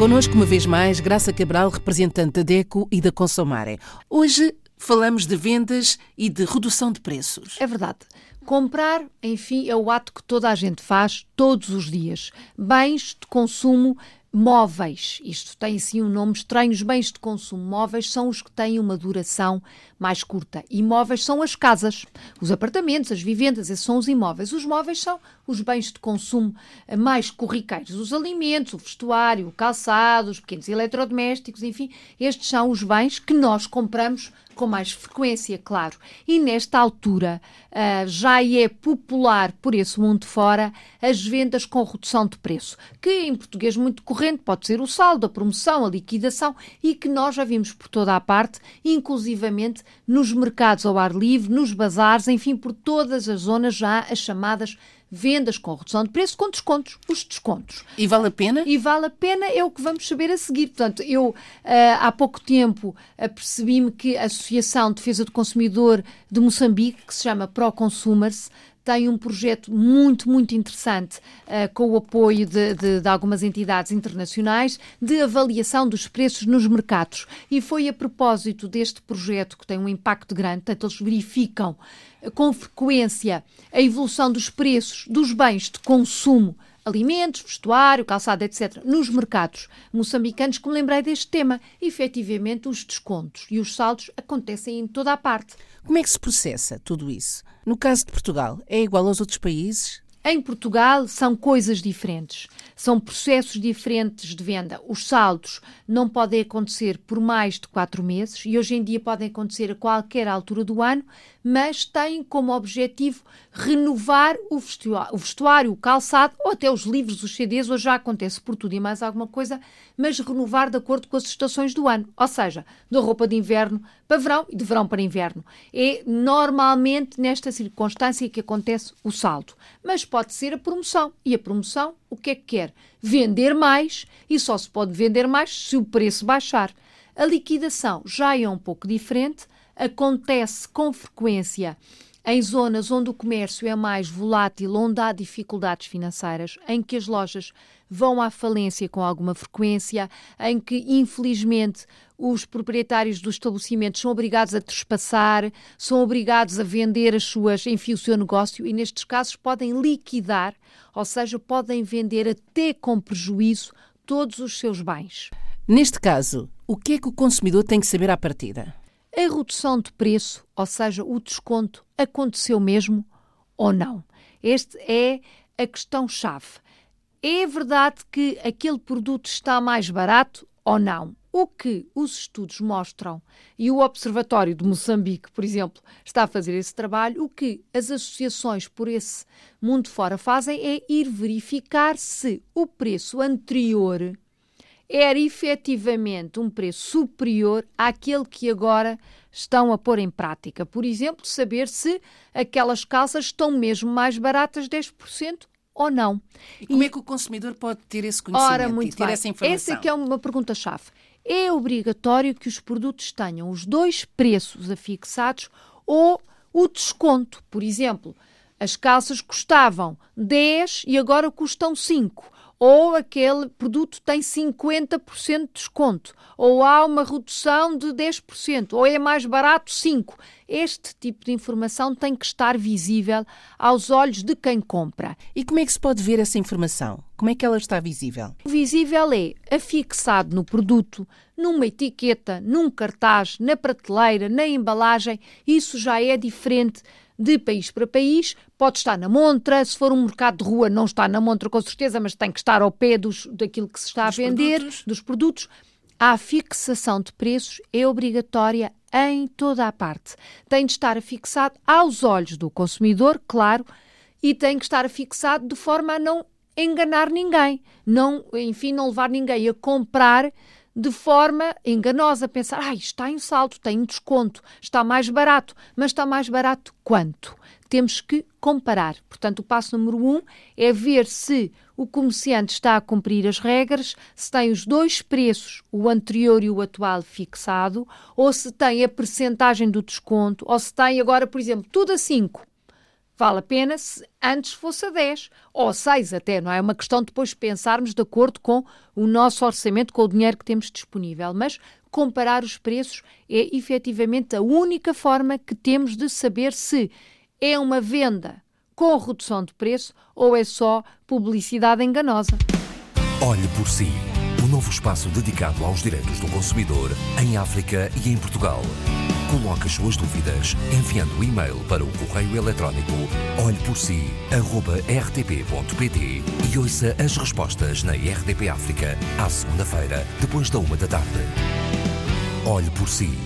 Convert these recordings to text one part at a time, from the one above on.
Connosco, uma vez mais, Graça Cabral, representante da DECO e da Consomare. Hoje falamos de vendas e de redução de preços. É verdade. Comprar, enfim, é o ato que toda a gente faz todos os dias. Bens de consumo móveis. Isto tem sim um nome estranho. Os bens de consumo móveis são os que têm uma duração mais curta. Imóveis são as casas, os apartamentos, as vivendas, esses são os imóveis. Os móveis são os bens de consumo mais corriqueiros, os alimentos, o vestuário, o calçado, os pequenos eletrodomésticos, enfim, estes são os bens que nós compramos com mais frequência, claro. E nesta altura uh, já é popular por esse mundo fora as vendas com redução de preço, que em português muito corrente pode ser o saldo, a promoção, a liquidação e que nós já vimos por toda a parte, inclusivamente nos mercados ao ar livre, nos bazares, enfim, por todas as zonas já as chamadas vendas com redução de preço, com descontos, os descontos. E vale a pena? E vale a pena é o que vamos saber a seguir. Portanto, eu uh, há pouco tempo apercebi-me que a Associação de Defesa do Consumidor de Moçambique, que se chama Pro Consumers, tem um projeto muito, muito interessante uh, com o apoio de, de, de, algumas entidades internacionais de avaliação dos preços nos mercados. E foi a propósito deste projeto que tem um impacto grande, portanto, eles verificam uh, com frequência a evolução dos preços dos bens de consumo alimentos, vestuário, calçado, etc., nos mercados moçambicanos, que me lembrei deste tema. Efetivamente, os descontos e os saldos acontecem em toda a parte. Como é que se processa tudo isso? No caso de Portugal, é igual aos outros países? Em Portugal são coisas diferentes, são processos diferentes de venda. Os saldos não podem acontecer por mais de quatro meses e hoje em dia podem acontecer a qualquer altura do ano, mas têm como objetivo renovar o vestuário, o, calçado ou até os livros, os CDs. Hoje já acontece por tudo e mais alguma coisa, mas renovar de acordo com as estações do ano, ou seja, da roupa de inverno para verão e de verão para inverno. É normalmente nesta circunstância que acontece o saldo. Mas pode ser a promoção. E a promoção, o que é que quer? Vender mais e só se pode vender mais se o preço baixar. A liquidação já é um pouco diferente, acontece com frequência em zonas onde o comércio é mais volátil, onde há dificuldades financeiras, em que as lojas vão à falência com alguma frequência, em que, infelizmente, os proprietários dos estabelecimentos são obrigados a trespassar, são obrigados a vender as suas, enfim, o seu negócio e, nestes casos, podem liquidar, ou seja, podem vender até com prejuízo todos os seus bens. Neste caso, o que é que o consumidor tem que saber à partida? A redução de preço, ou seja, o desconto, aconteceu mesmo ou não? Esta é a questão-chave. É verdade que aquele produto está mais barato ou não? O que os estudos mostram, e o Observatório de Moçambique, por exemplo, está a fazer esse trabalho, o que as associações por esse mundo fora fazem é ir verificar se o preço anterior era efetivamente um preço superior àquele que agora estão a pôr em prática. Por exemplo, saber se aquelas calças estão mesmo mais baratas 10% ou não. E como e, é que o consumidor pode ter esse conhecimento ora, muito e ter bem. essa informação? Essa é que é uma pergunta-chave. É obrigatório que os produtos tenham os dois preços afixados ou o desconto. Por exemplo, as calças custavam 10 e agora custam 5 ou aquele produto tem 50% de desconto, ou há uma redução de 10%, ou é mais barato 5%. Este tipo de informação tem que estar visível aos olhos de quem compra. E como é que se pode ver essa informação? Como é que ela está visível? Visível é afixado no produto, numa etiqueta, num cartaz, na prateleira, na embalagem. Isso já é diferente de país para país, pode estar na montra, se for um mercado de rua não está na montra com certeza, mas tem que estar ao pé dos, daquilo que se está dos a vender, produtos. dos produtos. A fixação de preços é obrigatória em toda a parte. Tem de estar fixado aos olhos do consumidor, claro, e tem que estar fixado de forma a não enganar ninguém, não, enfim, não levar ninguém a comprar de forma enganosa, pensar, ah, está em salto, tem um desconto, está mais barato, mas está mais barato quanto? Temos que comparar. Portanto, o passo número um é ver se o comerciante está a cumprir as regras, se tem os dois preços, o anterior e o atual, fixado, ou se tem a percentagem do desconto, ou se tem agora, por exemplo, tudo a 5 Vale a pena se antes fosse a 10 ou a 6 até, não é? É uma questão depois de pensarmos de acordo com o nosso orçamento, com o dinheiro que temos disponível. Mas comparar os preços é efetivamente a única forma que temos de saber se é uma venda com redução de preço ou é só publicidade enganosa. Olhe por si. O novo espaço dedicado aos direitos do consumidor em África e em Portugal. Coloque as suas dúvidas enviando o e-mail para o correio eletrónico olheporsi.rtp.pt e ouça as respostas na RDP África à segunda-feira, depois da uma da tarde. Olhe por si.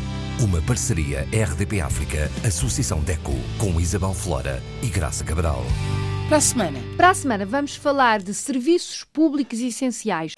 Uma parceria RDP África, Associação DECO, com Isabel Flora e Graça Cabral. Para a semana. Para a semana vamos falar de serviços públicos essenciais.